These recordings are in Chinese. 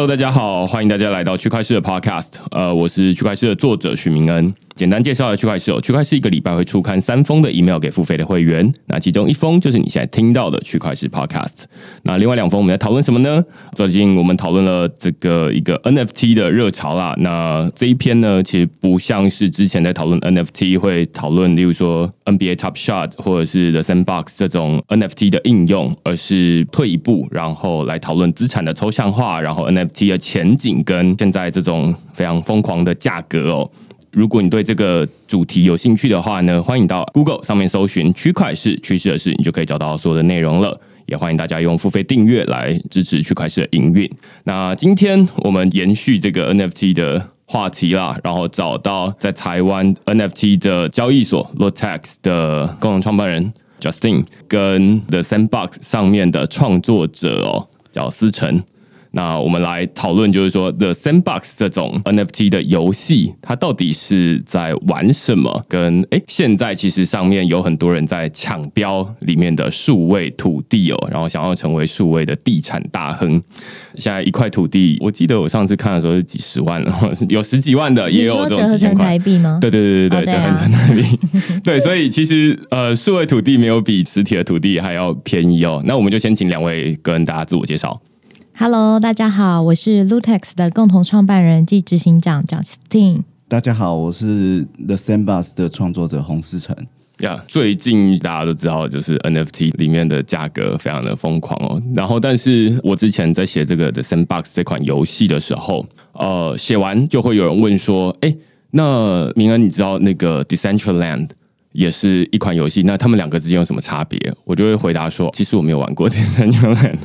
Hello，大家好，欢迎大家来到区块市的 Podcast。呃，我是区块市的作者许明恩。简单介绍一下区块市哦，区块市一个礼拜会出刊三封的 email 给付费的会员，那其中一封就是你现在听到的区块市 Podcast。那另外两封我们在讨论什么呢？最近我们讨论了这个一个 NFT 的热潮啦。那这一篇呢，其实不像是之前在讨论 NFT 会讨论，例如说 NBA Top Shot 或者是 The Sandbox 这种 NFT 的应用，而是退一步，然后来讨论资产的抽象化，然后 NFT 的前景跟现在这种非常疯狂的价格哦。如果你对这个主题有兴趣的话呢，欢迎到 Google 上面搜寻“区块市趋势的事”，你就可以找到所有的内容了。也欢迎大家用付费订阅来支持区块市的营运。那今天我们延续这个 NFT 的话题啦，然后找到在台湾 NFT 的交易所 Lotex 的共同创办人 Justin，跟 The Sandbox 上面的创作者哦，叫思成。那我们来讨论，就是说，The Sandbox 这种 NFT 的游戏，它到底是在玩什么？跟哎，现在其实上面有很多人在抢标里面的数位土地哦，然后想要成为数位的地产大亨。现在一块土地，我记得我上次看的时候是几十万了，有十几万的，也有这种几千台币吗？对对对对对，折合成台币。对，所以其实呃，数位土地没有比实体的土地还要便宜哦。那我们就先请两位跟大家自我介绍。Hello，大家好，我是 Lutex 的共同创办人暨执行长 Justin。大家好，我是 The Sandbox 的创作者洪思成。呀，最近大家都知道，就是 NFT 里面的价格非常的疯狂哦。然后，但是我之前在写这个 The Sandbox 这款游戏的时候，呃，写完就会有人问说：“哎，那明恩，你知道那个 Decentraland？” 也是一款游戏，那他们两个之间有什么差别？我就会回答说，其实我没有玩过《tengen》，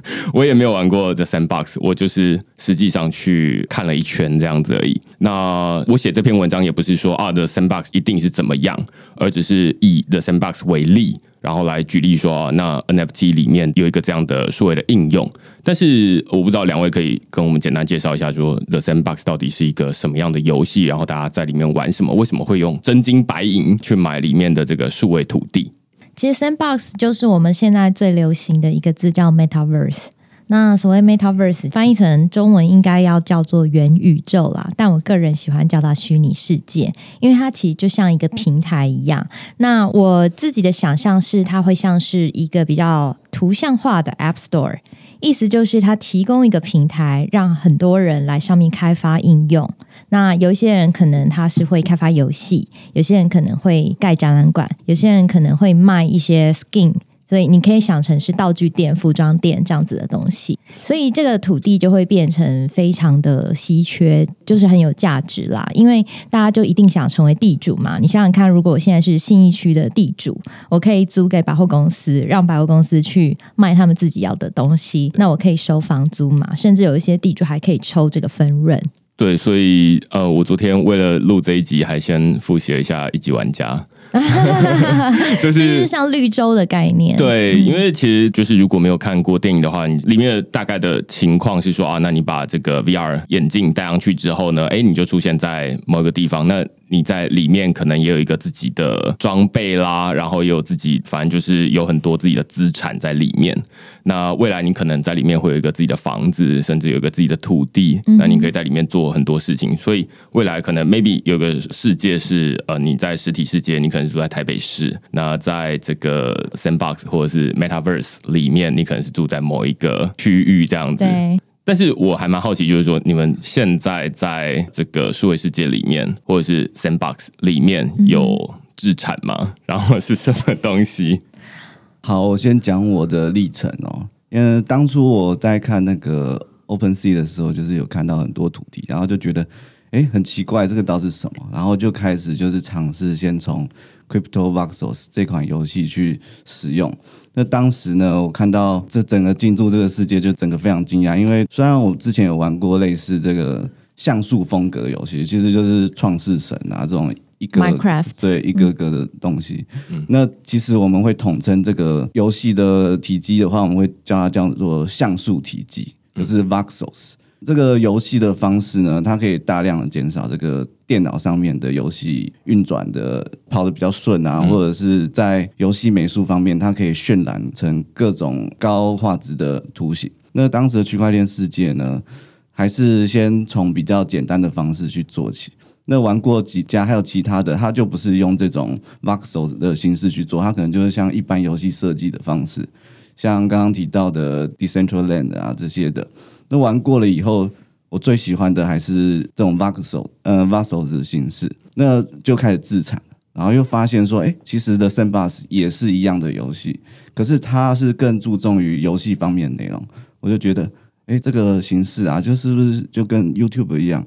我也没有玩过《The Sandbox》，我就是实际上去看了一圈这样子而已。那我写这篇文章也不是说啊，《The Sandbox》一定是怎么样，而只是以《The Sandbox》为例。然后来举例说，那 NFT 里面有一个这样的数位的应用，但是我不知道两位可以跟我们简单介绍一下，说 The Sandbox 到底是一个什么样的游戏，然后大家在里面玩什么，为什么会用真金白银去买里面的这个数位土地？其实 Sandbox 就是我们现在最流行的一个字，叫 Metaverse。那所谓 Metaverse 翻译成中文应该要叫做元宇宙啦，但我个人喜欢叫它虚拟世界，因为它其实就像一个平台一样。那我自己的想象是，它会像是一个比较图像化的 App Store，意思就是它提供一个平台，让很多人来上面开发应用。那有一些人可能他是会开发游戏，有些人可能会盖展览馆，有些人可能会卖一些 Skin。所以你可以想成是道具店、服装店这样子的东西，所以这个土地就会变成非常的稀缺，就是很有价值啦。因为大家就一定想成为地主嘛。你想想看，如果我现在是信义区的地主，我可以租给百货公司，让百货公司去卖他们自己要的东西，那我可以收房租嘛，甚至有一些地主还可以抽这个分润。对，所以呃，我昨天为了录这一集，还先复习了一下一级玩家。就是像绿洲的概念，对，因为其实就是如果没有看过电影的话，你里面的大概的情况是说啊，那你把这个 VR 眼镜戴上去之后呢，哎，你就出现在某个地方，那。你在里面可能也有一个自己的装备啦，然后也有自己，反正就是有很多自己的资产在里面。那未来你可能在里面会有一个自己的房子，甚至有一个自己的土地，那你可以在里面做很多事情。所以未来可能 maybe 有个世界是呃你在实体世界，你可能住在台北市，那在这个 Sandbox 或者是 Metaverse 里面，你可能是住在某一个区域这样子。但是我还蛮好奇，就是说你们现在在这个数位世界里面，或者是 Sandbox 里面有资产吗？然后是什么东西？好，我先讲我的历程哦。因为当初我在看那个 Open Sea 的时候，就是有看到很多土地，然后就觉得，哎，很奇怪，这个到底是什么？然后就开始就是尝试先从 Crypto Voxels 这款游戏去使用。那当时呢，我看到这整个进驻这个世界，就整个非常惊讶。因为虽然我之前有玩过类似这个像素风格游戏，其实就是创世神啊这种一个对一个个的东西。那其实我们会统称这个游戏的体积的话，我们会叫它叫做像素体积，就是 voxels。这个游戏的方式呢，它可以大量的减少这个电脑上面的游戏运转的跑的比较顺啊，或者是在游戏美术方面，它可以渲染成各种高画质的图形。那当时的区块链世界呢，还是先从比较简单的方式去做起。那玩过几家，还有其他的，它就不是用这种 voxel 的形式去做，它可能就是像一般游戏设计的方式，像刚刚提到的 Decentraland 啊这些的。那玩过了以后，我最喜欢的还是这种 voxel，呃 voxel 的形式，那就开始自产，然后又发现说，哎，其实的 Sandbox 也是一样的游戏，可是它是更注重于游戏方面的内容，我就觉得，哎，这个形式啊，就是不是就跟 YouTube 一样？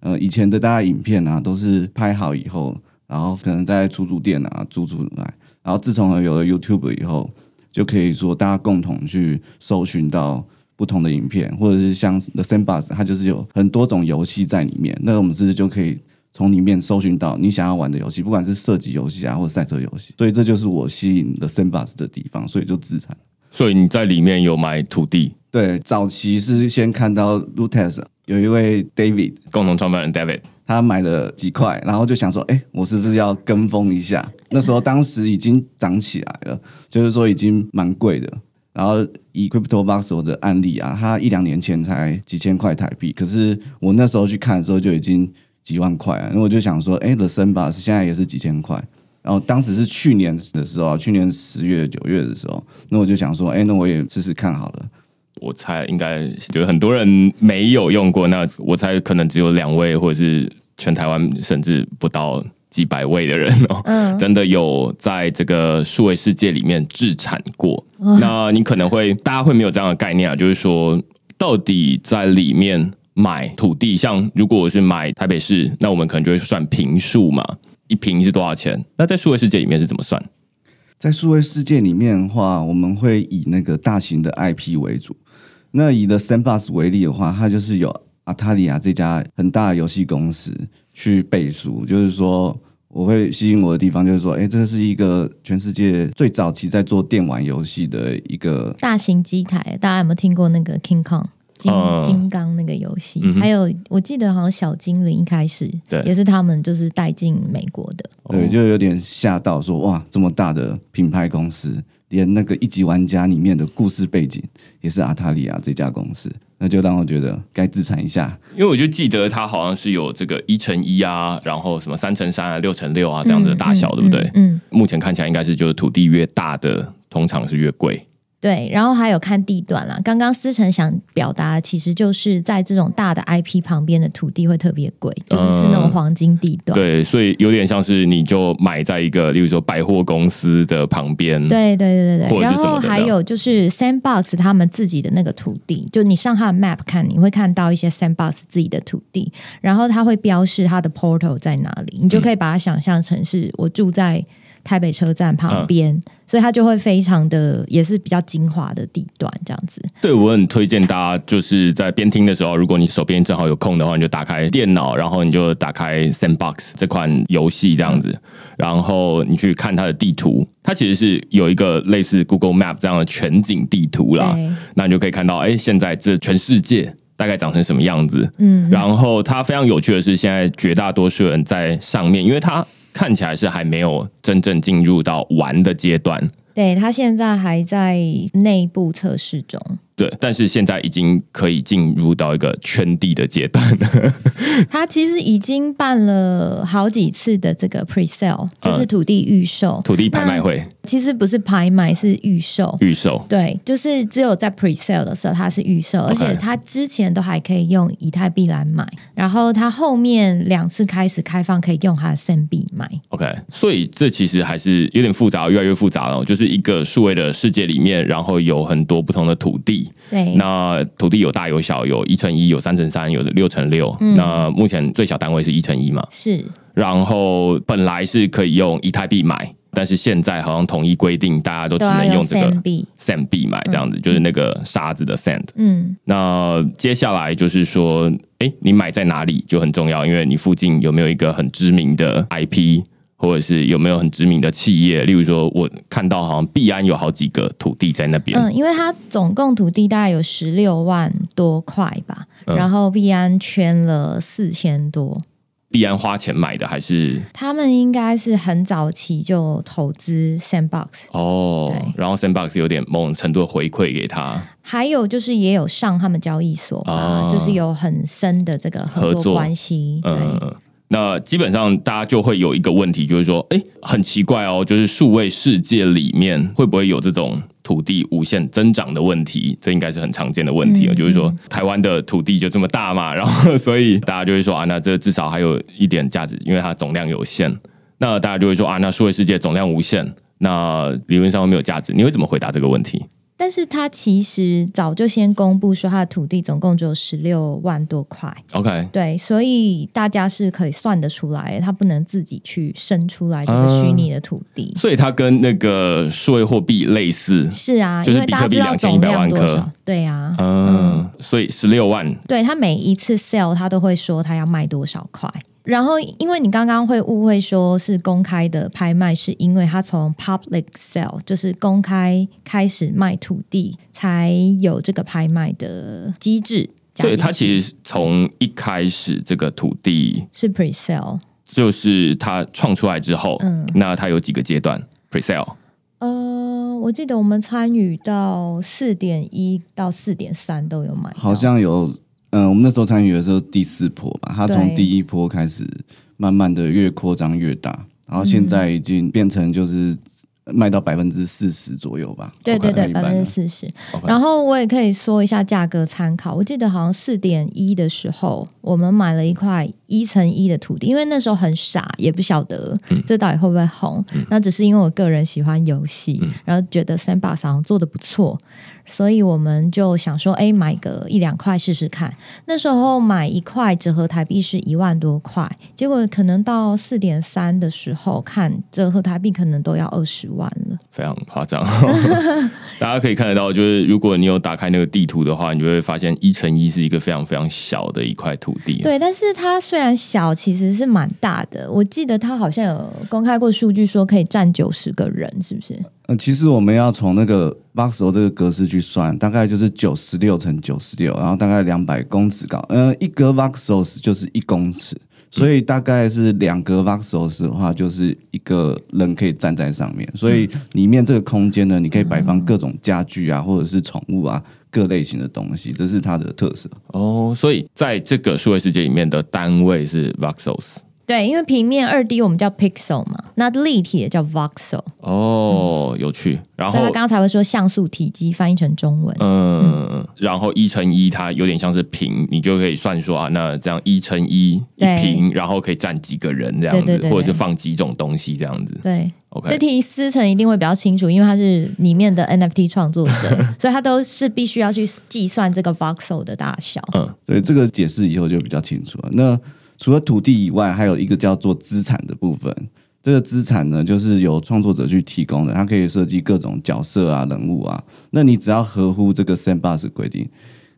呃，以前的大家影片啊，都是拍好以后，然后可能在出租店啊租出来，然后自从有了 YouTube 以后，就可以说大家共同去搜寻到不同的影片，或者是像 The Sandbox，它就是有很多种游戏在里面，那我们是不是就可以从里面搜寻到你想要玩的游戏，不管是射击游戏啊，或者赛车游戏，所以这就是我吸引 The Sandbox 的地方，所以就自产。所以你在里面有买土地？对，早期是先看到 Lutes。有一位 David 共同创办人 David，他买了几块，然后就想说，哎，我是不是要跟风一下？那时候当时已经涨起来了，就是说已经蛮贵的。然后以 Crypto Box 的案例啊，它一两年前才几千块台币，可是我那时候去看的时候就已经几万块啊。那我就想说，哎，The s a n b o x 现在也是几千块。然后当时是去年的时候，去年十月九月的时候，那我就想说，哎，那我也试试看好了。我猜应该就很多人没有用过，那我猜可能只有两位，或者是全台湾甚至不到几百位的人哦，真的有在这个数位世界里面自产过。那你可能会大家会没有这样的概念啊，就是说到底在里面买土地，像如果我是买台北市，那我们可能就会算平数嘛，一平是多少钱？那在数位世界里面是怎么算？在数位世界里面的话，我们会以那个大型的 IP 为主。那以的 Sandbox 为例的话，它就是有阿塔利亚这家很大的游戏公司去背书，就是说我会吸引我的地方，就是说，哎，这是一个全世界最早期在做电玩游戏的一个大型机台。大家有没有听过那个 King Kong 金金刚那个游戏？还有我记得好像小精灵一开始也是他们就是带进美国的，对，就有点吓到说哇，这么大的品牌公司。连那个一级玩家里面的故事背景也是阿塔利亚这家公司，那就让我觉得该自残一下。因为我就记得它好像是有这个一乘一啊，然后什么三乘三啊、六乘六啊这样的大小，对不对？嗯，目前看起来应该是就是土地越大的，通常是越贵。对，然后还有看地段啦。刚刚思成想表达，其实就是在这种大的 IP 旁边的土地会特别贵，就是是那种黄金地段。对，所以有点像是你就买在一个，例如说百货公司的旁边。对对对对对。然后还有就是 Sandbox 他们自己的那个土地，就你上他的 Map 看，你会看到一些 Sandbox 自己的土地，然后它会标示它的 Portal 在哪里，你就可以把它想象成是我住在。台北车站旁边，所以它就会非常的，也是比较精华的地段，这样子。对我很推荐大家，就是在边听的时候，如果你手边正好有空的话，你就打开电脑，然后你就打开 Sandbox 这款游戏这样子，然后你去看它的地图，它其实是有一个类似 Google Map 这样的全景地图啦。那你就可以看到，哎，现在这全世界大概长成什么样子？嗯，然后它非常有趣的是，现在绝大多数人在上面，因为它。看起来是还没有真正进入到玩的阶段，对他现在还在内部测试中。对，但是现在已经可以进入到一个圈地的阶段了。他其实已经办了好几次的这个 pre sale，就是土地预售、土地拍卖会。其实不是拍卖，是预售。预售对，就是只有在 pre sale 的时候它是预售，而且它之前都还可以用以太币来买，然后它后面两次开始开放可以用它的 n 币买。OK，所以这其实还是有点复杂，越来越复杂了。就是一个数位的世界里面，然后有很多不同的土地。对，那土地有大有小，有一乘一，有三乘三，有的六乘六。那目前最小单位是一乘一嘛？是。然后本来是可以用以太币买，但是现在好像统一规定，大家都只能用这个 sand 币买，这样子就是那个沙子的 sand。嗯。那接下来就是说，哎，你买在哪里就很重要，因为你附近有没有一个很知名的 IP。或者是有没有很知名的企业？例如说，我看到好像币安有好几个土地在那边。嗯，因为它总共土地大概有十六万多块吧，然后币安圈了四千多。必安花钱买的，还是他们应该是很早期就投资 Sandbox，哦对？然后 Sandbox 有点某种程度的回馈给他，还有就是也有上他们交易所啊，哦就是有很深的这个合合作作关系。对，嗯。那基本上大家就会有一个问题，就是说，哎，很奇怪哦，就是数位世界里面会不会有这种土地无限增长的问题？这应该是很常见的问题啊，嗯就是说台湾的土地就这么大嘛，然后所以大家就会说啊，那这至少还有一点价值，因为它总量有限。那大家就会说啊，那数位世界总量无限，那理论上会没有价值。你会怎么回答这个问题？但是他其实早就先公布说他的土地总共只有十六万多块，OK，对，所以大家是可以算得出来，他不能自己去生出来这个虚拟的土地。所以它跟那个数位货币类似，是啊，就是比特币总量2100万颗对啊，嗯，所以十六万对他每一次 sell 他都会说他要卖多少块。然后，因为你刚刚会误会说是公开的拍卖，是因为它从 public sale 就是公开开始卖土地，才有这个拍卖的机制加进去。所以它其实从一开始这个土地是 pre sell。就是它创出来之后，嗯那它有几个阶段 pre sale 呃，我记得我们参与到四点一到四点三都有买，好像有，嗯、我们那时候参与的时候第四波吧，它从第一波开始慢慢的越扩张越大，然后现在已经变成就是卖到百分之四十左右吧。对对对，百分之四十。然后我也可以说一下价格参考，我记得好像四点一的时候，我们买了一块一乘一的土地，因为那时候很傻，也不晓得嗯这到底会不会红。那只是因为我个人喜欢游戏，嗯然后觉得 Sandbox 好像做的不错，所以我们就想说，哎，买个一两块试试看。那时候买一块折合台币是一万多块，结果可能到四点三的时候看折合台币可能都要二十万了。非常夸张。大家可以看得到，就是如果你有打开那个地图的话，你就会发现一乘一是一个非常非常小的一块土地。对，但是它虽然小，其实是蛮大的。我记得它好像有公开过数据，说可以占九十个人，是不是？呃，其实我们要从那个 Voxel 这个格式去算，大概就是九十六乘九十六，然后大概两百公尺高。呃，一格 Voxels 就是一公尺，所以大概是两格 Voxels 的话，就是一个人可以站在上面。所以里面这个空间呢，你可以摆放各种家具啊，或者是宠物啊，各类型的东西，这是它的特色。哦，所以在这个数位世界里面的单位是 voxels。对，因为平面二 D 我们叫 pixel 嘛，那立体也叫 voxel，哦，有趣。然后所以他刚刚才会说像素体积翻译成中文。嗯，然后一乘一它有点像是平，你就可以算说啊，那这样一乘一一平，然后可以站几个人这样子，对对对或者是放几种东西这样子。对，这 OK，题思成一定会比较清楚，因为他是里面的 NFT 创作者，所以他都是必须要去计算这个 voxel 的大小。嗯，对这个解释以后就比较清楚了。那除了土地以外，还有一个叫做资产的部分。这个资产呢，就是由创作者去提供的，它可以设计各种角色啊、人物啊。那你只要合乎这个 Sandbox 规定，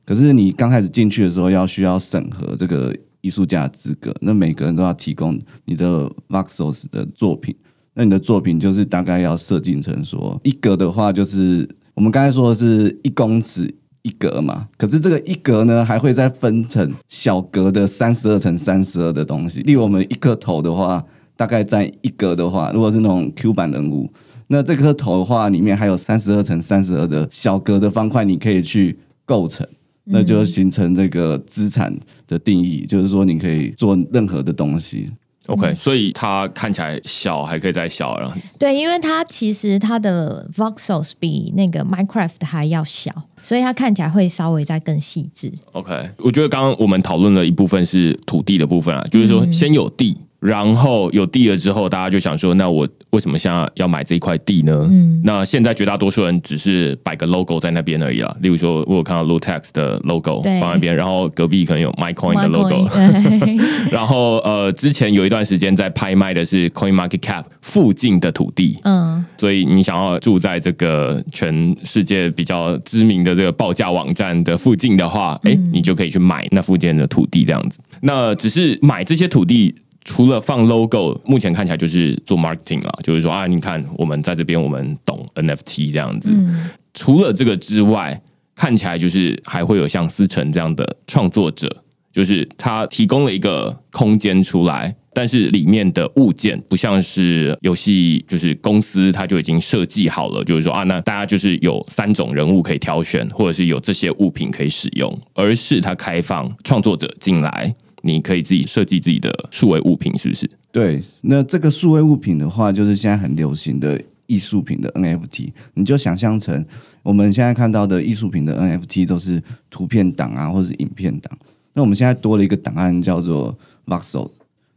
可是你刚开始进去的时候要需要审核这个艺术家的资格，那每个人都要提供你的 Voxels 的作品。那你的作品就是大概要设计成说一格的话，就是我们刚才说的是一公尺一格嘛，可是这个一格呢，还会再分成小格的三十二乘三十二的东西。例如我们一颗头的话，大概占一格的话，如果是那种 Q 版人物，那这颗头的话，里面还有三十二乘三十二的小格的方块，你可以去构成。那就形成这个资产的定义，就是说你可以做任何的东西，OK，所以它看起来小，还可以再小了。对，因为它其实它的 voxels 比那个 Minecraft 还要小，所以它看起来会稍微再更细致。OK，我觉得刚刚我们讨论了一部分是土地的部分啊，就是说先有地，然后有地了之后，大家就想说，那我为什么现在要买这一块地呢？嗯，那现在绝大多数人只是摆个 logo 在那边而已啦。例如说，我有看到 Lutex 的 logo 对放那边，然后隔壁可能有 MyCoin 的 Coin，logo，然后呃，之前有一段时间在拍卖的是 Coin Market Cap 附近的土地，嗯，所以你想要住在这个全世界比较知名的这个报价网站的附近的话，哎、你就可以去买那附近的土地这样子。那只是买这些土地。除了放 logo，目前看起来就是做 marketing 啦，就是说啊，你看我们在这边，我们懂 NFT 这样子。除了这个之外，看起来就是还会有像思成这样的创作者就是他提供了一个空间出来，但是里面的物件不像是游戏，就是公司它就已经设计好了，就是说啊，那大家就是有三种人物可以挑选，或者是有这些物品可以使用，而是它开放创作者进来，你可以自己设计自己的数位物品，是不是？对，那这个数位物品的话，就是现在很流行的艺术品的 NFT，你就想象成我们现在看到的艺术品的 NFT 都是图片档啊，或是影片档。那我们现在多了一个档案叫做 Voxel，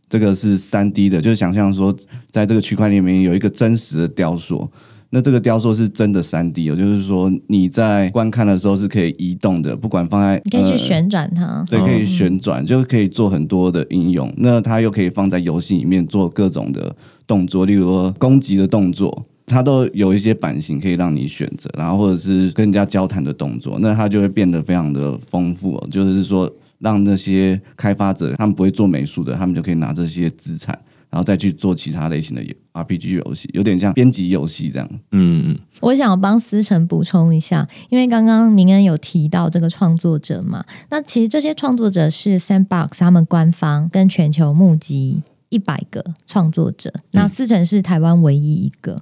这个是三 D 的，就想象说，在这个区块链里面有一个真实的雕塑。那这个雕塑是真的三 D，哦就是说你在观看的时候是可以移动的，不管放在你可以去旋转它，对，可以旋转，就可以做很多的应用。那它又可以放在游戏里面做各种的动作，例如说攻击的动作，它都有一些版型可以让你选择，然后或者是跟人家交谈的动作，那它就会变得非常的丰富。就是说。让那些开发者，他们不会做美术的，他们就可以拿这些资产，然后再去做其他类型的 RPG 游戏，有点像编辑游戏这样。嗯，我想帮思成补充一下，因为刚刚明恩有提到这个创作者嘛，那其实这些创作者是 Sandbox 他们官方跟全球募集一百个创作者，那思成是台湾唯一一个。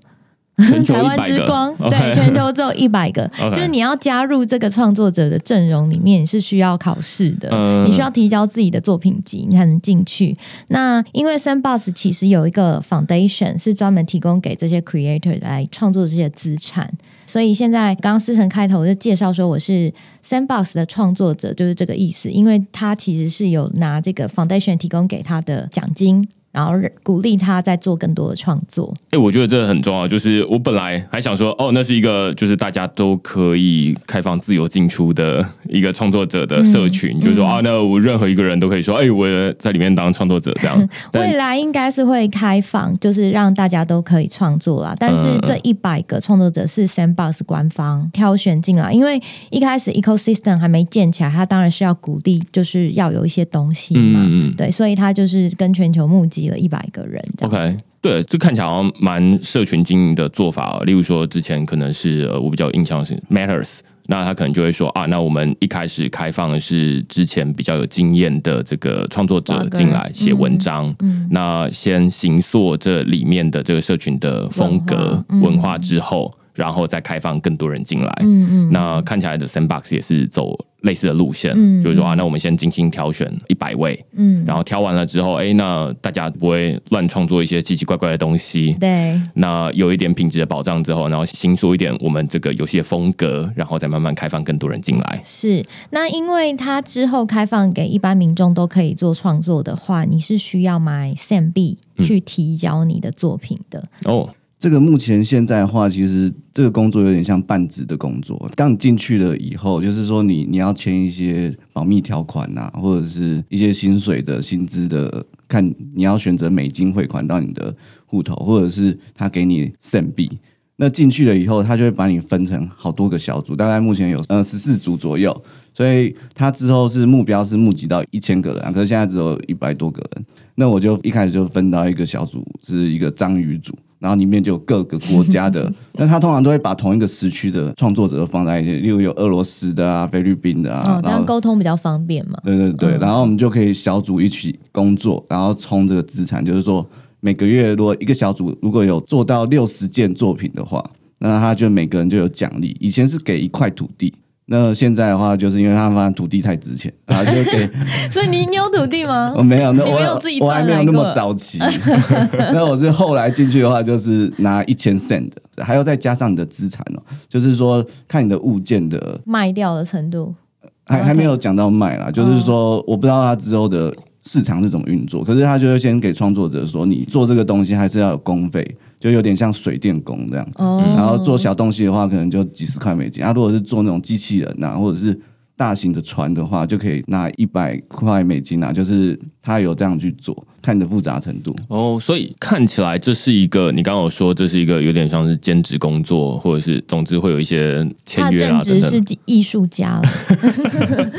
台湾之光，对，全球只有一百个，就是你要加入这个创作者的阵容里面是需要考试的，你需要提交自己的作品集，你才能进去。那因为 Sandbox 其实有一个 Foundation 是专门提供给这些 Creator 来创作这些资产，所以现在刚刚思成开头就介绍说我是 Sandbox 的创作者，就是这个意思，因为他其实是有拿这个 Foundation 提供给他的奖金。然后鼓励他在做更多的创作。哎，我觉得这很重要。就是我本来还想说，哦，那是一个就是大家都可以开放自由进出的一个创作者的社群，就是说啊，那我任何一个人都可以说，哎，我在里面当创作者这样。未 来 应该是会开放，就是让大家都可以创作啦。但是这一百个创作者是 Sandbox 官方挑选进来，因为一开始 Ecosystem 还没建起来，他当然是要鼓励，就是要有一些东西嘛。对，所以他就是跟全球募集。了一百个人，OK，对，这看起来好像蛮社群经营的做法。例如说，之前可能是呃我比较印象是 Matters，那他可能就会说啊，那我们一开始开放的是之前比较有经验的这个创作者进来写文章，那先行塑这里面的这个社群的风格文化之后。然后再开放更多人进来，嗯嗯，那看起来的 Sandbox 也是走类似的路线，嗯，就是说啊，那我们先精心挑选一百位，嗯，然后挑完了之后，哎，那大家不会乱创作一些奇奇怪怪的东西，对，那有一点品质的保障之后，然后新说一点我们这个游戏的风格，然后再慢慢开放更多人进来。是，那因为它之后开放给一般民众都可以做创作的话，你是需要买 Sam 币去提交你的作品的。哦。这个目前现在的话，其实这个工作有点像半职的工作。当你进去了以后，就是说你你要签一些保密条款呐，或者是一些薪水的薪资的，看你要选择美金汇款到你的户头，或者是他给你 s 币。那进去了以后，他就会把你分成好多个小组，大概目前有呃十四组左右。所以他之后是目标是募集到一千个人，可是现在只有一百多个人。那我就一开始就分到一个小组，是一个章鱼组。然后里面就有各个国家的，那他通常都会把同一个时区的创作者都放在一起，例如有俄罗斯的啊、菲律宾的啊，这样沟通比较方便嘛。对对对，然后我们就可以小组一起工作，然后充这个资产，就是说每个月如果一个小组如果有做到六十件作品的话，那他就每个人就有奖励。以前是给一块土地。那现在的话，就是因为他们土地太值钱，然后就给。所以你你有土地吗？我 没有，那我我还没有那么早期。那我是后来进去的话，就是拿一千 cent，还要再加上你的资产哦，就是说看你的物件的卖掉的程度。还还没有讲到卖啦，就是说我不知道它之后的市场是怎么运作，可是他就会先给创作者说，你做这个东西还是要有工费。就有点像水电工这样，然后做小东西的话，可能就几十块美金。啊，如果是做那种机器人呐，或者是大型的船的话，就可以拿一百块美金啊。就是他有这样去做，看你的复杂程度。哦，所以看起来这是一个，你刚刚有说这是一个有点像是兼职工作，或者是总之会有一些签他约啊等正职是等。艺术家了，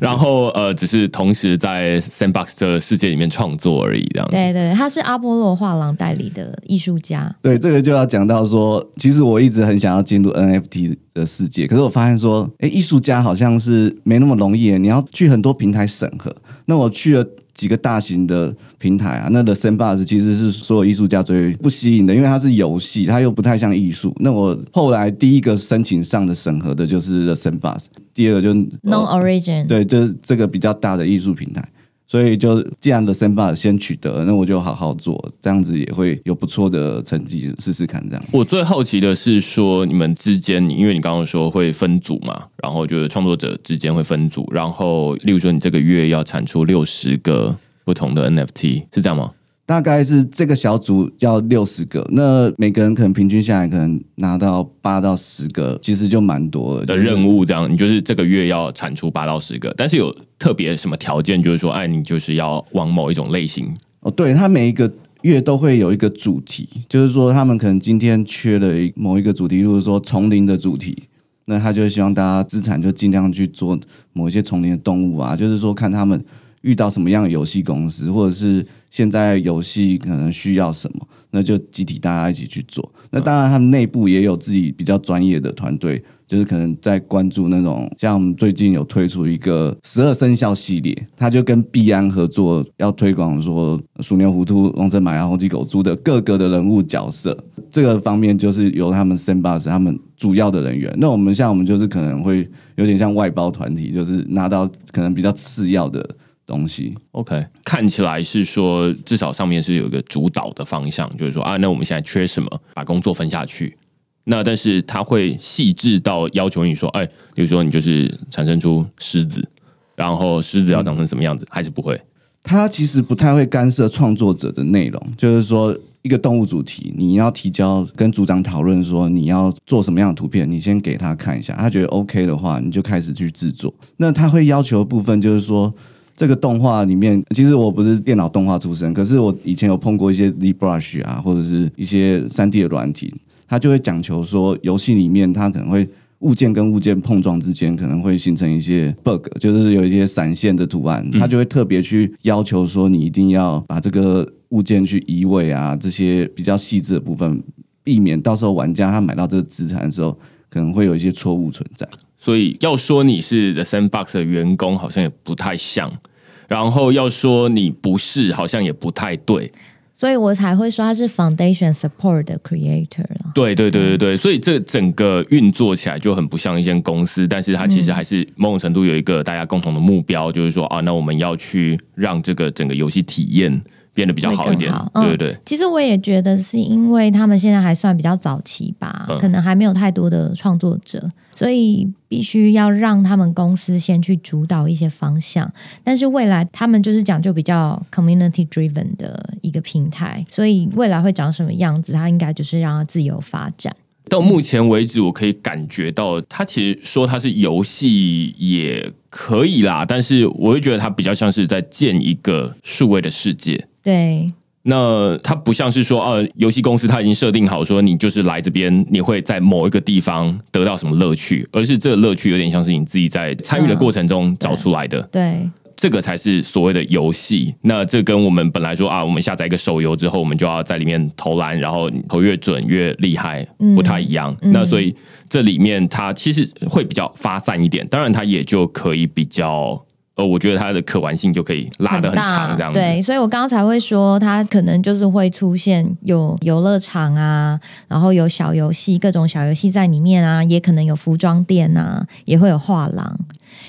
然后呃，只是同时在 Sandbox 的世界里面创作而已，这样。对对对，他是阿波罗画廊代理的艺术家。对，这个就要讲到说，其实我一直很想要进入 NFT 的世界，可是我发现说，哎，艺术家好像是没那么容易，你要去很多平台审核。那我去了几个大型的平台啊，那的 Sandbox 其实是所有艺术家最不吸引的，因为它是游戏，它又不太像艺术。那我后来第一个申请上的审核的就是 The Sandbox，第二个就 Non Origin，对，就是这个比较大的艺术平台。所以就既然的 sembar 先取得，那我就好好做，这样子也会有不错的成绩，试试看这样。我最好奇的是说，你们之间，因为你刚刚说会分组嘛，然后就是创作者之间会分组，然后例如说你这个月要产出六十个不同的 NFT，是这样吗？大概是这个小组要六十个，那每个人可能平均下来可能拿到八到十个，其实就蛮多了的任务这样，你就是这个月要产出八到十个，但是有特别什么条件，就是说，哎，你就是要往某一种类型。哦，对，他每一个月都会有一个主题，就是说他们可能今天缺了一某一个主题，例如说丛林的主题，那他就希望大家资产就尽量去做某一些丛林的动物啊，就是说看他们遇到什么样的游戏公司，或者是现在游戏可能需要什么，那就集体大家一起去做。那当然，他们内部也有自己比较专业的团队，就是可能在关注那种，像我们最近有推出一个十二生肖系列，他就跟币安合作，要推广说鼠牛虎兔龙蛇马羊猴鸡狗猪的各个的人物角色，这个方面就是由他们 Sandbox 他们主要的人员。那我们像我们就是可能会有点像外包团体，就是拿到可能比较次要的东西。OK，看起来是说至少上面是有一个主导的方向，就是说啊，那我们现在缺什么，把工作分下去。那但是他会细致到要求你说，哎，比如说你就是产生出狮子，然后狮子要长成什么样子，还是不会？他其实不太会干涉创作者的内容，就是说一个动物主题，你要提交跟组长讨论说你要做什么样的图片，你先给他看一下，他觉得 OK 的话，你就开始去制作。那他会要求的部分就是说。这个动画里面，其实我不是电脑动画出身，可是我以前有碰过一些 ZBrush 啊，或者是一些三 D 的软体，它就会讲求说，游戏里面它可能会物件跟物件碰撞之间可能会形成一些 bug，就是有一些闪现的图案，它就会特别去要求说，你一定要把这个物件去移位啊，这些比较细致的部分，避免到时候玩家他买到这个资产的时候，可能会有一些错误存在。所以要说你是 The Sandbox 的员工，好像也不太像；然后要说你不是，好像也不太对。所以我才会说他是 Foundation Support 的 Creator 了。对对对对对，所以这整个运作起来就很不像一间公司，但是它其实还是某种程度有一个大家共同的目标，就是说啊，那我们要去让这个整个游戏体验变得比较好一点。对对对，其实我也觉得是因为他们现在还算比较早期吧，嗯可能还没有太多的创作者，所以必须要让他们公司先去主导一些方向。但是未来他们就是讲究比较 community driven 的一个平台，所以未来会长什么样子，它应该就是让它自由发展。到目前为止，我可以感觉到，他其实说他是游戏也可以啦，但是我会觉得他比较像是在建一个数位的世界。对，那它不像是说，呃，游戏公司它已经设定好说，你就是来这边，你会在某一个地方得到什么乐趣，而是这个乐趣有点像是你自己在参与的过程中找出来的，对，这个才是所谓的游戏。那这跟我们本来说啊，我们下载一个手游之后，我们就要在里面投篮，然后投越准越厉害，不太一样。那所以这里面它其实会比较发散一点，当然它也就可以比较。呃，我觉得它的可玩性就可以拉得很长，这样子。对，所以我刚刚才会说，它可能就是会出现有游乐场啊，然后有小游戏，各种小游戏在里面啊，也可能有服装店啊，也会有画廊。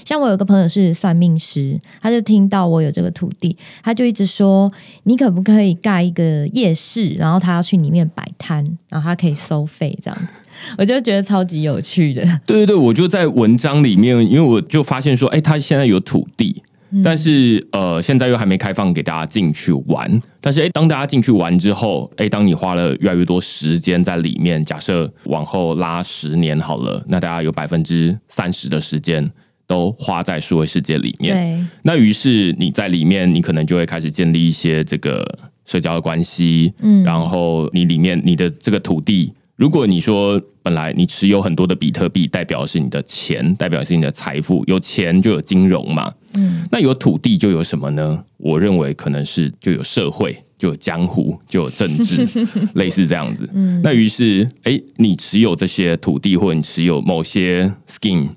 像我有个朋友是算命师，他就听到我有这个土地，他就一直说，你可不可以盖一个夜市，然后他要去里面摆摊，然后他可以收费这样子，我就觉得超级有趣的。对对对，我就在文章里面，因为我就发现说，哎，他现在有土地，但是呃，现在又还没开放给大家进去玩。但是哎，当大家进去玩之后，哎，当你花了越来越多时间在里面，假设往后拉十年好了，那大家有百分之三十的时间。都花在数位世界里面。对，那于是你在里面，你可能就会开始建立一些这个社交的关系，嗯然后你里面你的这个土地，如果你说本来你持有很多的比特币，代表是你的钱，代表是你的财富，有钱就有金融嘛，嗯，那有土地就有什么呢？我认为可能是就有社会，就有江湖，就有政治，类似这样子。嗯那于是，哎，你持有这些土地，或者你持有某些 skin，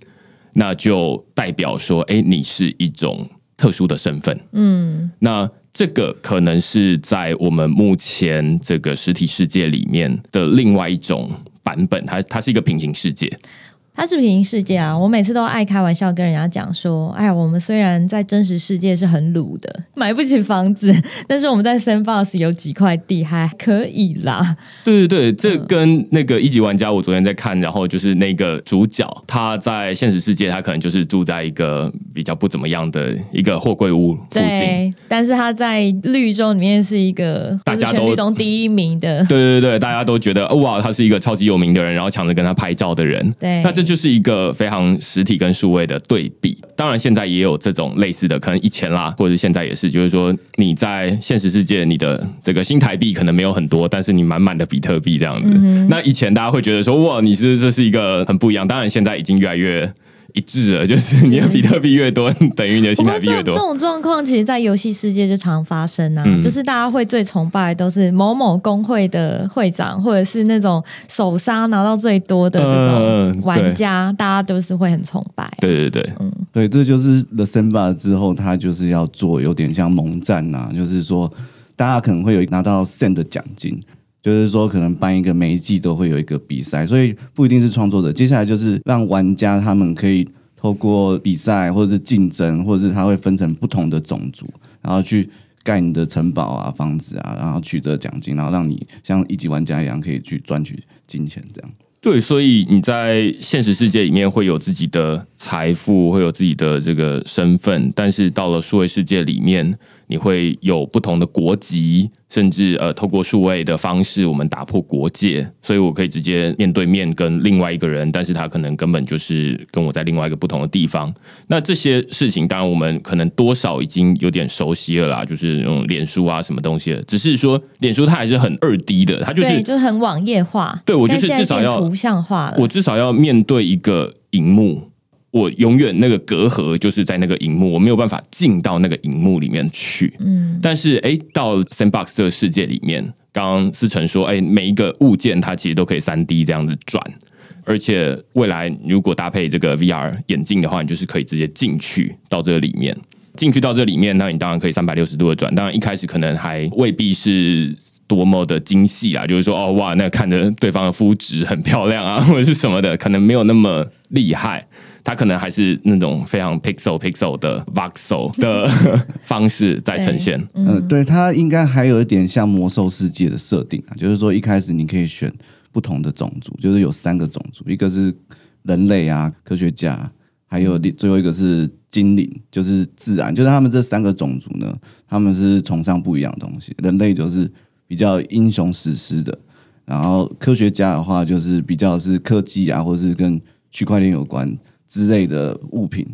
那就代表说，哎，你是一种特殊的身份。嗯，那这个可能是在我们目前这个实体世界里面的另外一种版本，它它是一个平行世界。它是平行世界啊！我每次都爱开玩笑跟人家讲说，哎呀，我们虽然在真实世界是很鲁的，买不起房子，但是我们在 Sandbox 有几块地还可以啦。对对对，这跟那个一级玩家，我昨天在看，然后就是那个主角，他在现实世界，他可能就是住在一个比较不怎么样的一个货柜屋附近。对，但是他在绿洲里面是一个大家都中第一名的。对对对，大家都觉得哦哇，他是一个超级有名的人，然后抢着跟他拍照的人。对那这就是一个非常实体跟数位的对比。当然，现在也有这种类似的，可能以前啦，或者现在也是，就是说你在现实世界，你的这个新台币可能没有很多，但是你满满的比特币这样子。嗯那以前大家会觉得说，哇，你是这是一个很不一样。当然，现在已经越来越一致了，就是你的比特币越多，等于你的新不过台币越多。这这种状况，其实，在游戏世界就常发生啊。嗯就是大家会最崇拜都是某某工会的会长，或者是那种手杀拿到最多的这嗯种玩家，大家都是会很崇拜。对对对，嗯对，这就是 The Sandbox 之后，他就是要做有点像盟战呐、就是说大家可能会有拿到 Send 的奖金，就是说可能办一个每一季都会有一个比赛，所以不一定是创作者。接下来就是让玩家他们可以透过比赛或者是竞争，或者是他会分成不同的种族，然后去盖你的城堡啊、房子啊，然后取得奖金，然后让你像一级玩家一样可以去赚取金钱这样。对，所以你在现实世界里面会有自己的财富，会有自己的这个身份，但是到了数位世界里面，你会有不同的国籍，甚至呃，透过数位的方式，我们打破国界，所以我可以直接面对面跟另外一个人，但是他可能根本就是跟我在另外一个不同的地方。那这些事情，当然我们可能多少已经有点熟悉了啦，就是那种脸书啊什么东西的，只是说脸书它还是很二 D 的，它就是，就是很网页化。对我就是至少要变图像化了。我至少要面对一个荧幕，我永远那个隔阂就是在那个荧幕，我没有办法进到那个荧幕里面去。嗯，但是，哎，到 Sandbox 这个世界里面，刚刚思成说，哎，每一个物件它其实都可以三 D 这样子转，而且未来如果搭配这个 VR 眼镜的话，你就是可以直接进去到这个里面。进去到这里面，那你当然可以三百六十度的转。当然一开始可能还未必是多么的精细啊，就是说哦哇，那看着对方的肤质很漂亮啊，或者是什么的，可能没有那么厉害。它可能还是那种非常 pixel pixel 的 voxel 的方式在呈现。嗯，对，它应该还有一点像魔兽世界的设定啊，就是说一开始你可以选不同的种族，就是有三个种族，一个是人类啊，科学家，还有最后一个是精灵，就是自然，就是他们这三个种族呢，他们是崇尚不一样的东西。人类就是比较英雄史诗的，然后科学家的话就是比较是科技啊，或者是跟区块链有关之类的物品。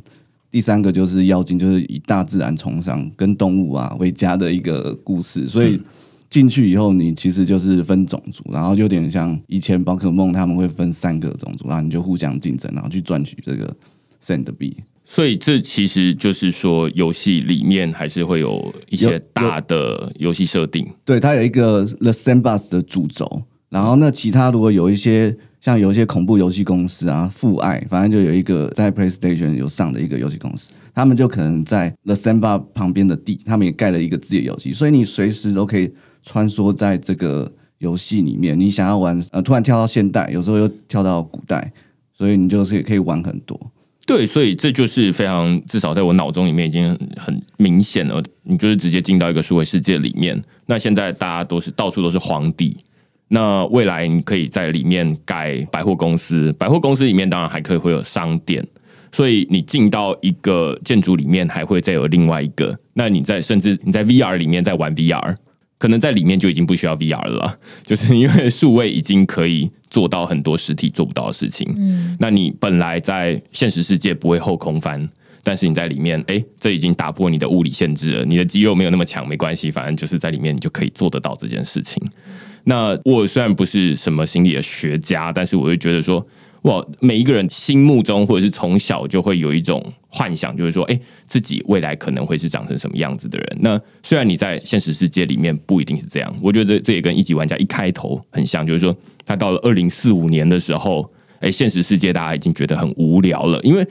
第三个就是妖精，就是以大自然崇尚跟动物啊为家的一个故事，所以进去以后，你其实就是分种族，然后就有点像以前宝可梦他们会分三个种族，然后你就互相竞争，然后去赚取这个 send 币。所以这其实就是说，游戏里面还是会有一些大的游戏设定。对，它有一个 The Sandbox 的主轴，然后那其他如果有一些像有一些恐怖游戏公司啊，父爱，反正就有一个在 PlayStation 有上的一个游戏公司，他们就可能在 The Sandbox 旁边的地，他们也盖了一个自己的游戏，所以你随时都可以穿梭在这个游戏里面。你想要玩，呃，突然跳到现代，有时候又跳到古代，所以你就是也可以玩很多。对，所以这就是非常，至少在我脑中里面已经很明显了。你就是直接进到一个数位世界里面。那现在大家都是到处都是荒地，那未来你可以在里面盖百货公司，百货公司里面当然还可以会有商店。所以你进到一个建筑里面，还会再有另外一个。那你在甚至你在 VR 里面在玩 VR，可能在里面就已经不需要 VR 了啦，就是因为数位已经可以做到很多实体做不到的事情。嗯，那你本来在现实世界不会后空翻，但是你在里面，哎，这已经打破你的物理限制了。你的肌肉没有那么强，没关系，反正就是在里面你就可以做得到这件事情。那我虽然不是什么心理的学家，但是我就觉得说。哇，每一个人心目中或者是从小就会有一种幻想，就是说，哎，自己未来可能会是长成什么样子的人。那虽然你在现实世界里面不一定是这样，我觉得这这也跟一级玩家一开头很像，就是说，他到了二零四五年的时候，哎，现实世界大家已经觉得很无聊了，因为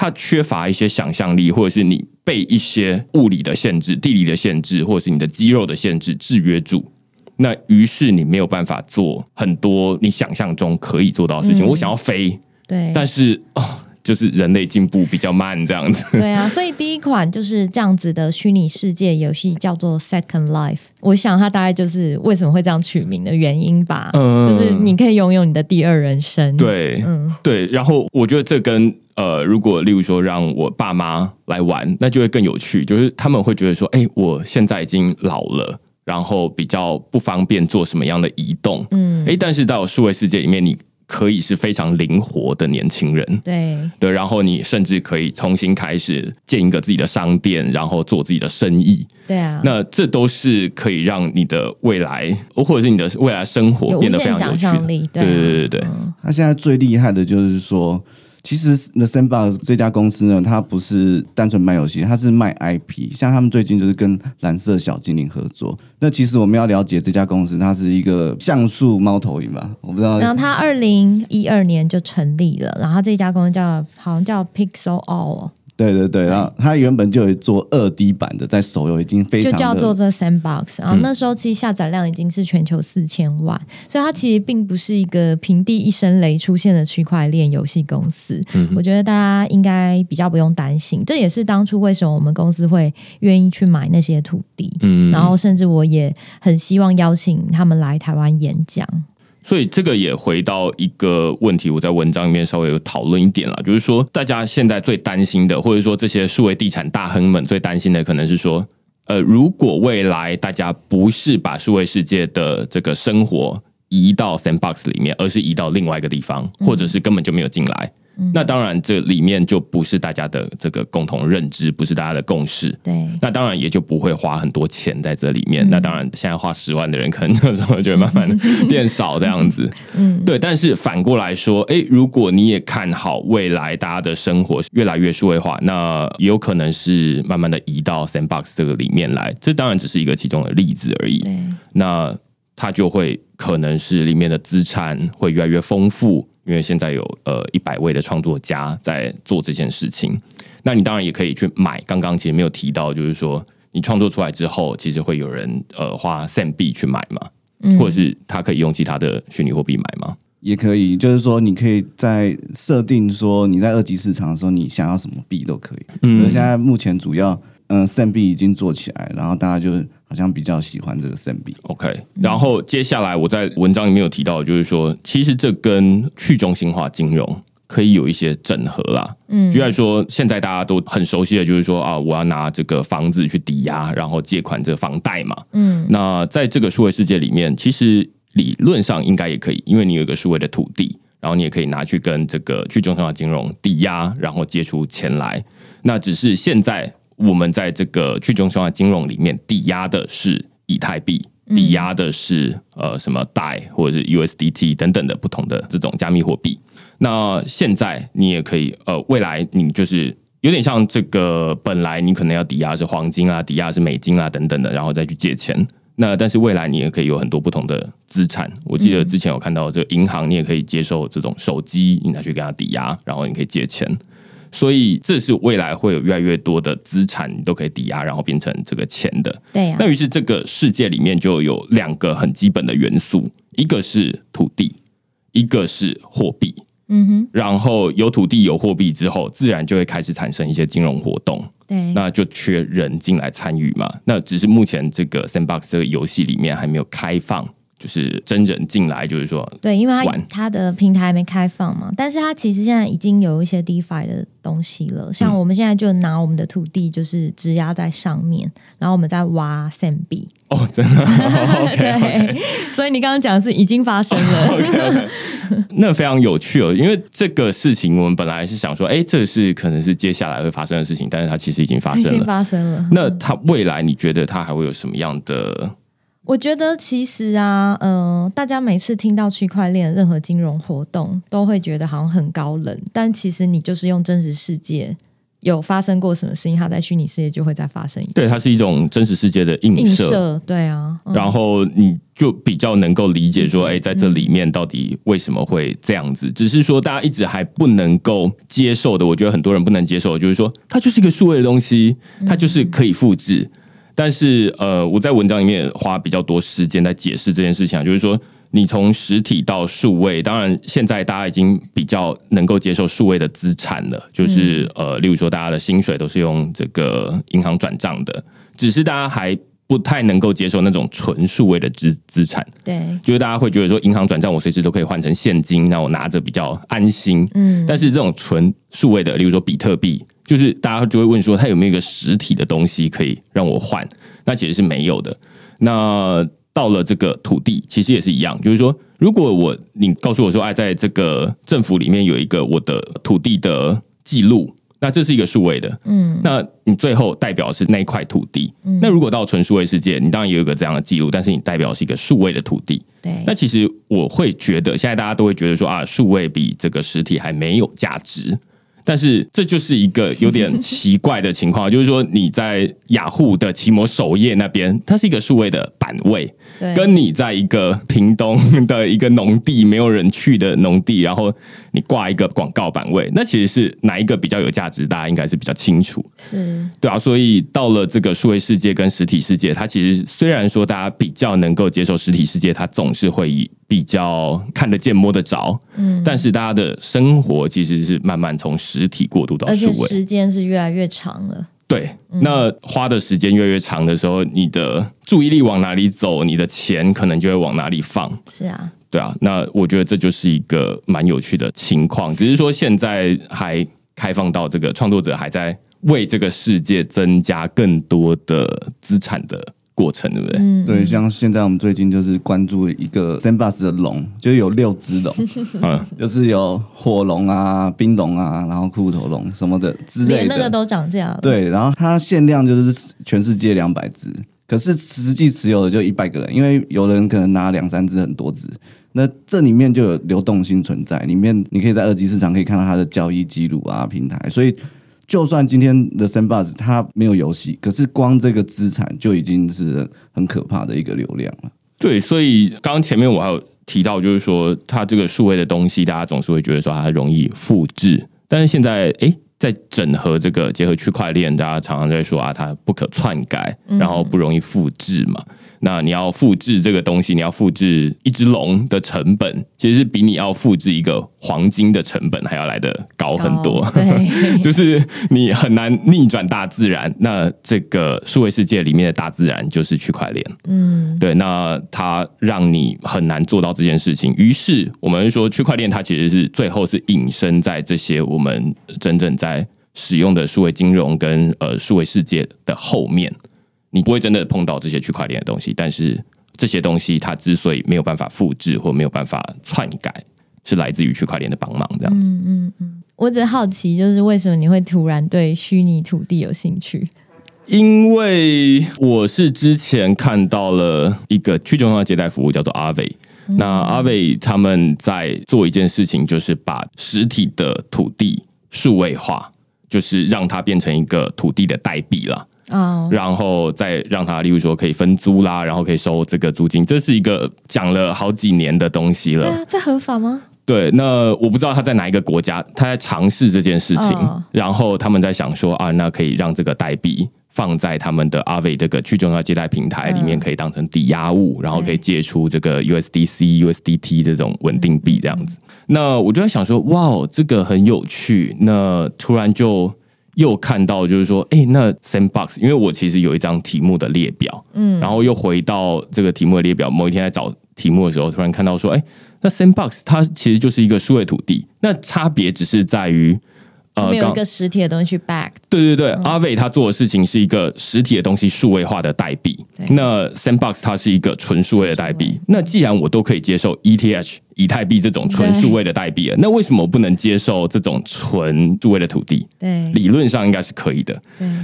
他缺乏一些想象力，或者是你被一些物理的限制、地理的限制，或者是你的肌肉的限制制约住。那于是你没有办法做很多你想象中可以做到的事情。我想要飞，对，但是哦，就是人类进步比较慢这样子。对啊，所以第一款就是这样子的虚拟世界游戏叫做 Second Life。我想它大概就是为什么会这样取名的原因吧。嗯，就是你可以拥有你的第二人生。对，嗯，对。然后我觉得这跟呃，如果例如说让我爸妈来玩，那就会更有趣。就是他们会觉得说，哎，我现在已经老了。然后比较不方便做什么样的移动，嗯，哎，但是到数位世界里面，你可以是非常灵活的年轻人，对对，然后你甚至可以重新开始建一个自己的商店，然后做自己的生意，对啊，那这都是可以让你的未来或者是你的未来生活变得非常有趣，对对对对，他现在最厉害的就是说。其实，The Sandbox 这家公司呢，它不是单纯卖游戏，它是卖 IP。像他们最近就是跟蓝色小精灵合作。那其实我们要了解这家公司，它是一个像素猫头鹰吧？我不知道。然后它二零一二年就成立了，然后这家公司叫好像叫 Pixel All。对对对，然后它原本就有做二 D 版的，在手游已经非常就叫做这 Sandbox，然后那时候其实下载量已经是全球四千万，所以它其实并不是一个平地一声雷出现的区块链游戏公司。我觉得大家应该比较不用担心，这也是当初为什么我们公司会愿意去买那些土地，嗯，然后甚至我也很希望邀请他们来台湾演讲。所以这个也回到一个问题，我在文章里面稍微有讨论一点了，就是说大家现在最担心的，或者说这些数位地产大亨们最担心的，可能是说，呃，如果未来大家不是把数位世界的这个生活移到 Sandbox 里面，而是移到另外一个地方，或者是根本就没有进来。那当然，这里面就不是大家的这个共同认知，不是大家的共识。对，那当然也就不会花很多钱在这里面。那当然，现在花十万的人，可能那时候就会慢慢的变少这样子。嗯，对。但是反过来说，哎，如果你也看好未来大家的生活越来越数位化，那也有可能是慢慢的移到 Sandbox 这个里面来。这当然只是一个其中的例子而已。那它就会可能是里面的资产会越来越丰富。因为现在有呃一百位的创作家在做这件事情，那你当然也可以去买。刚刚其实没有提到，就是说你创作出来之后，其实会有人呃花 Sam 币去买嘛，或者是他可以用其他的虚拟货币买吗？也可以，就是说你可以在设定说你在二级市场的时候，你想要什么币都可以。嗯，现在目前主要嗯 Sam 币已经做起来，然后大家就。好像比较喜欢这个 Sam B。OK，然后接下来我在文章里面有提到，就是说，其实这跟去中心化金融可以有一些整合啦。嗯，就来说，现在大家都很熟悉的，就是说啊，我要拿这个房子去抵押，然后借款这个房贷嘛。嗯，那在这个数位世界里面，其实理论上应该也可以，因为你有一个数位的土地，然后你也可以拿去跟这个去中心化金融抵押，然后借出钱来。那只是现在。我们在这个去中心化金融里面抵押的是以太币，抵押的是呃什么代或者是 USDT 等等的不同的这种加密货币。那现在你也可以呃，未来你就是有点像这个，本来你可能要抵押是黄金啊，抵押是美金啊等等的，然后再去借钱。那但是未来你也可以有很多不同的资产。我记得之前有看到这个银行，你也可以接受这种手机，你拿去给他抵押，然后你可以借钱。所以这是未来会有越来越多的资产你都可以抵押，然后变成这个钱的。对。那于是这个世界里面就有两个很基本的元素，一个是土地，一个是货币。嗯哼。然后有土地有货币之后，自然就会开始产生一些金融活动。对。那就缺人进来参与嘛。那只是目前这个 Sandbox 这个游戏里面还没有开放就是真人进来，就是说对，因为它玩它的平台还没开放嘛，但是他其实现在已经有一些 DeFi 的东西了，像嗯我们现在就拿我们的土地就是质押在上面，然后我们再挖 Sam 币。哦，真的 对，所以你刚刚讲的是已经发生了。OK OK，那非常有趣哦，因为这个事情我们本来是想说，哎，这是可能是接下来会发生的事情，但是它其实已经发已经生了。发生了。那它未来你觉得它还会有什么样的？我觉得其实啊，嗯、大家每次听到区块链任何金融活动，都会觉得好像很高冷，但其实你就是用真实世界有发生过什么事情，它在虚拟世界就会再发生一次。对，它是一种真实世界的映映射，射，对啊，嗯然后你就比较能够理解说，哎，在这里面到底为什么会这样子？只是说大家一直还不能够接受的，我觉得很多人不能接受的，就是说它就是一个数位的东西，它就是可以复制。但是呃，我在文章里面花比较多时间在解释这件事情啊，就是说。你从实体到数位，当然现在大家已经比较能够接受数位的资产了，就是、呃，例如说大家的薪水都是用这个银行转账的，只是大家还不太能够接受那种纯数位的资资产，对，就是大家会觉得说银行转账我随时都可以换成现金，那我拿着比较安心。嗯，但是这种纯数位的，例如说比特币，就是大家就会问说，它有没有一个实体的东西可以让我换？那其实是没有的。那到了这个土地，其实也是一样，就是说，如果我你告诉我说，哎，在这个政府里面有一个我的土地的记录，那这是一个数位的，嗯，那你最后代表是那一块土地。嗯那如果到纯数位世界，你当然也有一个这样的记录，但是你代表是一个数位的土地。对，那其实我会觉得，现在大家都会觉得说啊，数位比这个实体还没有价值。但是这就是一个有点 奇怪的情况，就是说你在雅虎的奇摩首页那边，它是一个数位的版位，跟你在一个屏东的一个农地没有人去的农地，然后你挂一个广告版位，那其实是哪一个比较有价值？大家应该是比较清楚。是，对啊，所以到了这个数位世界跟实体世界，它其实虽然说大家比较能够接受实体世界，它总是会以比较看得见摸得着，嗯，但是大家的生活其实是慢慢从实体过渡到数位。时间是越来越长了。对，那花的时间越来越长的时候，你的注意力往哪里走，你的钱可能就会往哪里放。是啊，对啊，那我觉得这就是一个蛮有趣的情况，只是说现在还开放到这个创作者还在为这个世界增加更多的资产的过程，对不对？嗯，对，像现在我们最近就是关注一个 Sandbox 的龙，就有六只龙，嗯，就是有火龙啊、冰龙啊，然后骷头龙什么的之类的。连那个都涨价了。，对，然后它限量就是全世界两百只，可是实际持有的就一百个人，因为有人可能拿两三只很多只。那这里面就有流动性存在，里面你可以在二级市场可以看到它的交易记录啊、平台，所以就算今天的 Sandbox 它没有游戏，可是光这个资产就已经是很可怕的一个流量了。对，所以刚刚前面我还有提到，就是说它这个数位的东西，大家总是会觉得说它容易复制，但是现在诶，在整合这个结合区块链，大家常常在说啊，它不可篡改，然后不容易复制嘛。那你要复制这个东西，你要复制一只龙的成本，其实是比你要复制一个黄金的成本还要来的高很多。对，就是你很难逆转大自然。那这个数位世界里面的大自然就是区块链。嗯，对，那它让你很难做到这件事情。于是我们说，区块链它其实是最后是隐身在这些我们真正在使用的数位金融跟呃数位世界的后面。你不会真的碰到这些区块链的东西，但是这些东西它之所以没有办法复制或没有办法篡改，是来自于区块链的帮忙。这样子，我只是好奇，就是为什么你会突然对虚拟土地有兴趣？因为我是之前看到了一个去中央接待服务叫做阿伟。那阿伟他们在做一件事情，就是把实体的土地数位化，就是让它变成一个土地的代币了。哦，然后再让他，例如说可以分租啦，然后可以收这个租金，这是一个讲了好几年的东西了。对啊，这合法吗？对，那我不知道他在哪一个国家，他在尝试这件事情，哦然后他们在想说啊，那可以让这个代币放在他们的阿伟这个去中央接待平台里面，嗯可以当成抵押物，然后可以借出这个 USDC、USDT 这种稳定币这样子。那我就在想说，哇，哦这个很有趣。那突然就又看到，就是说，哎，那 Sandbox，因为我其实有一张题目的列表，嗯，然后又回到这个题目的列表，某一天在找题目的时候，突然看到说，哎，那 Sandbox 它其实就是一个数位土地，那差别只是在于。呃没有一个实体的东西去 back。对对对，阿伟他做的事情是一个实体的东西数位化的代币。那 Sandbox 它是一个纯数位的代币。那既然我都可以接受 ETH 以太币这种纯数位的代币了，那为什么我不能接受这种纯数位的土地？对，理论上应该是可以的。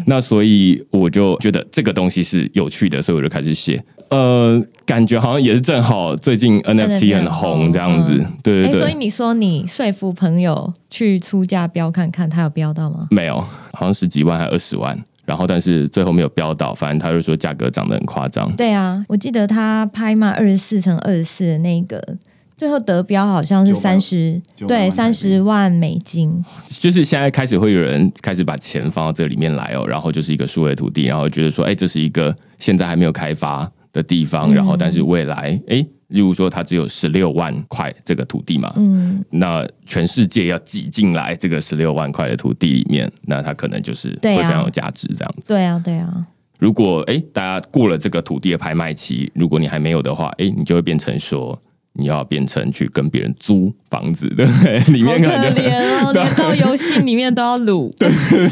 那所以我就觉得这个东西是有趣的，所以我就开始写。呃，感觉好像也是正好最近 NFT 很红这样子，对对对。所以你说你说服朋友去出价标看看，他有标到吗？没有，好像十几万还二十万，然后但是最后没有标到，反正他就说价格涨得很夸张。对啊，我记得他拍卖二十四乘二十四的那个，最后得标好像是三十，对，三十万美金。就是现在开始会有人开始把钱放到这里面来哦，然后就是一个数位土地，然后觉得说，哎，这是一个现在还没有开发。的地方，然后但是未来，哎，例如说它只有十六万块这个土地嘛，嗯，那全世界要挤进来这个十六万块的土地里面，那它可能就是会非常有价值这样子。对啊，对啊。如果哎，大家过了这个土地的拍卖期，如果你还没有的话，哎，你就会变成说。你要变成去跟别人租房子，对不对？里面可怜哦，连到游戏里面都要撸。对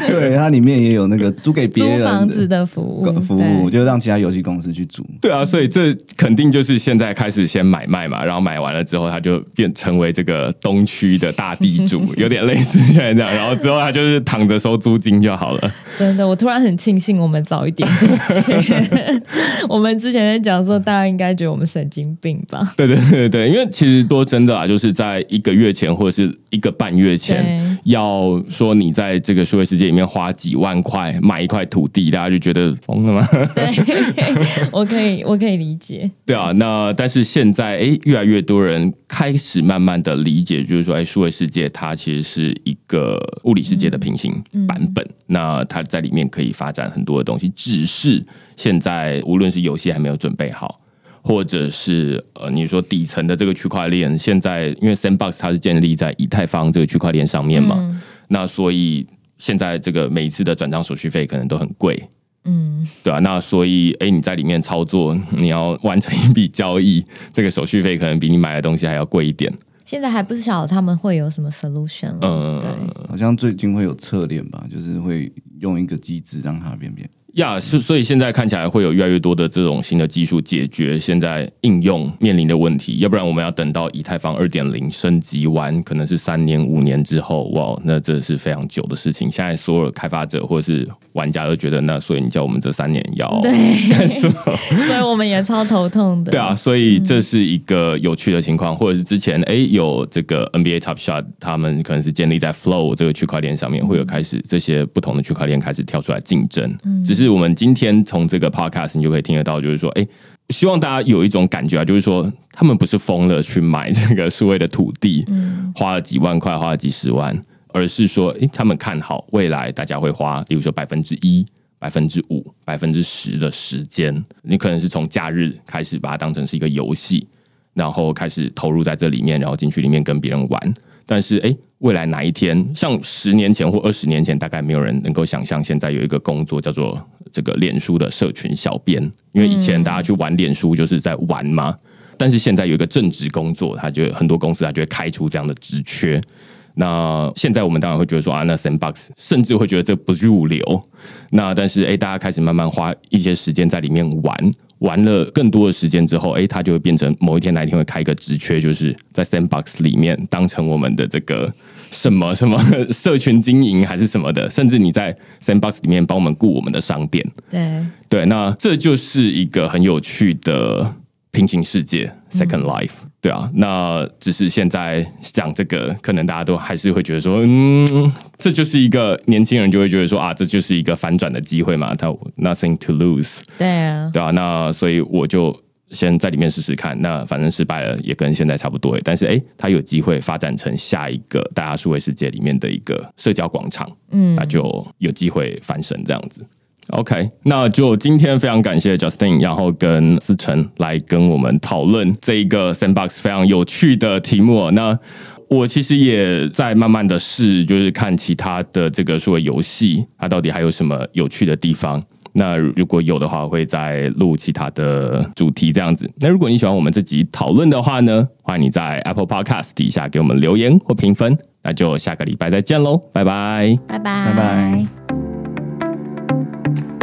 对，它里面也有那个租给别人 房子的服务，服务就让其他游戏公司去租。对啊，所以这肯定就是现在开始先买卖嘛，然后买完了之后，他就变成为这个东区的大地主，有点类似现在这样。然后之后他就是躺着收租金就好了。真的，我突然很庆幸我们早一点。我们之前在讲说，大家应该觉得我们神经病吧？对对对。对，因为其实多真的啊，就是在一个月前或者是一个半月前，要说你在这个数位世界里面花几万块买一块土地，大家就觉得疯了吗？对，我可以，我可以理解。对啊，那但是现在，哎，越来越多人开始慢慢的理解，就是说，哎，数位世界它其实是一个物理世界的平行版本，那它在里面可以发展很多的东西，只是现在无论是游戏还没有准备好。或者是呃，你说底层的这个区块链，现在因为 Sandbox 它是建立在以太坊这个区块链上面嘛，那所以现在这个每一次的转账手续费可能都很贵，嗯，对啊，那所以哎，你在里面操作，你要完成一笔交易，这个手续费可能比你买的东西还要贵一点。现在还不晓得他们会有什么 solution，嗯，对，好像最近会有侧链吧，就是会用一个机制让它变变。呀，是所以现在看起来会有越来越多的这种新的技术解决现在应用面临的问题，要不然我们要等到以太坊二点零升级完，可能是三年五年之后，哇，那这是非常久的事情。现在所有开发者或者是玩家都觉得，那所以你叫我们这三年要干什么？所以我们也超头痛的。对啊，所以这是一个有趣的情况，或者是之前哎有这个 NBA Top Shot，他们可能是建立在 Flow 这个区块链上面，会有开始这些不同的区块链开始跳出来竞争，只是。是我们今天从这个 podcast 你就可以听得到，就是说，哎，希望大家有一种感觉啊，就是说，他们不是疯了去买这个数位的土地，花了几万块，花了几十万，而是说，哎，他们看好未来大家会花，比如说百分之一、百分之五、百分之十的时间，你可能是从假日开始把它当成是一个游戏，然后开始投入在这里面，然后进去里面跟别人玩，但是，哎。未来哪一天，像十年前或二十年前，大概没有人能够想象，现在有一个工作叫做这个脸书的社群小编。因为以前大家去玩脸书就是在玩嘛，但是现在有一个正职工作，他就很多公司他就会开出这样的职缺。那现在我们当然会觉得说啊，那 Sandbox 甚至会觉得这不入流。那但是哎，大家开始慢慢花一些时间在里面玩，玩了更多的时间之后，哎，它就会变成某一天哪一天会开一个职缺，就是在 Sandbox 里面当成我们的这个。什么什 么社群经营还是什么的，甚至你在 Sandbox 里面帮我们雇我们的商店，对对，那这就是一个很有趣的平行世界 Second Life，对啊，那只是现在讲这个，可能大家都还是会觉得说，嗯，这就是一个年轻人就会觉得说啊，这就是一个反转的机会嘛，他 Nothing to lose，对啊，对啊，那所以我就。先在里面试试看，那反正失败了也跟现在差不多。但是哎，它有机会发展成下一个大家数位世界里面的一个社交广场，嗯，那就有机会翻身这样子。OK，那就今天非常感谢 Justin，然后跟思成来跟我们讨论这一个 Sandbox 非常有趣的题目。那我其实也在慢慢的试，就是看其他的这个数位游戏，它到底还有什么有趣的地方。那如果有的话，我会再录其他的主题这样子。那如果你喜欢我们这集讨论的话呢，欢迎你在 Apple Podcast 底下给我们留言或评分。那就下个礼拜再见喽，拜拜。拜拜，拜拜。you